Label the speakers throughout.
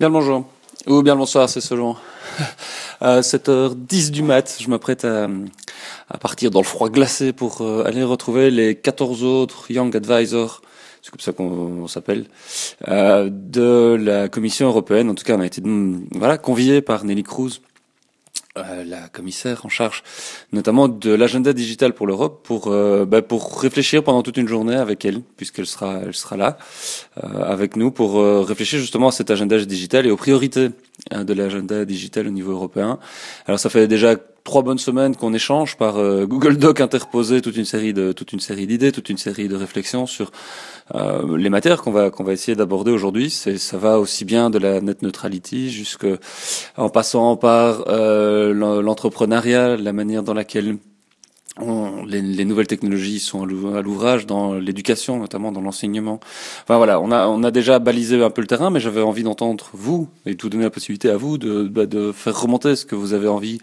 Speaker 1: Bien le bonjour, ou bien le bonsoir, c'est selon. À 7h10 du mat, je m'apprête à, à, partir dans le froid glacé pour euh, aller retrouver les 14 autres Young Advisors, c'est comme ça qu'on s'appelle, euh, de la Commission européenne. En tout cas, on a été voilà, conviés par Nelly Cruz euh, la commissaire en charge notamment de l'agenda digital pour l'Europe pour euh, bah, pour réfléchir pendant toute une journée avec elle puisqu'elle sera elle sera là euh, avec nous pour réfléchir justement à cet agenda digital et aux priorités de l'agenda digital au niveau européen. Alors ça fait déjà trois bonnes semaines qu'on échange par euh, Google Doc interposé toute une série de toute une série d'idées, toute une série de réflexions sur euh, les matières qu'on va qu'on va essayer d'aborder aujourd'hui. C'est ça va aussi bien de la net neutrality jusque en passant par euh, l'entrepreneuriat, la manière dans laquelle les, les, nouvelles technologies sont à l'ouvrage dans l'éducation, notamment dans l'enseignement. Enfin voilà, on a on a déjà balisé un peu le terrain, mais j'avais envie d'entendre vous et de vous donner la possibilité à vous de bah, de faire remonter ce que vous avez envie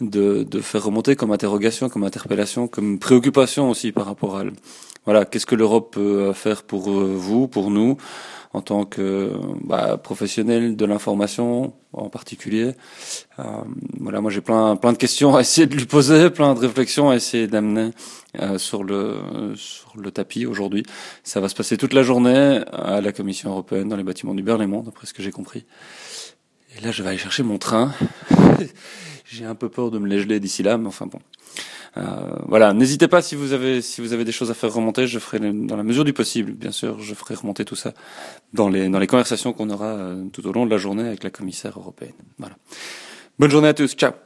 Speaker 1: de, de faire remonter comme interrogation, comme interpellation, comme préoccupation aussi par rapport à voilà qu'est-ce que l'Europe peut faire pour euh, vous, pour nous en tant que bah, professionnel de l'information en particulier. Euh, voilà, moi j'ai plein plein de questions à essayer de lui poser, plein de réflexions à essayer d'amener euh, sur le sur le tapis aujourd'hui. Ça va se passer toute la journée à la Commission européenne dans les bâtiments du Berlaymont, d'après ce que j'ai compris. Et là, je vais aller chercher mon train. J'ai un peu peur de me les d'ici là, mais enfin bon. Euh, voilà, n'hésitez pas si vous avez si vous avez des choses à faire remonter, je ferai dans la mesure du possible, bien sûr, je ferai remonter tout ça dans les dans les conversations qu'on aura euh, tout au long de la journée avec la commissaire européenne. Voilà. Bonne journée à tous, ciao.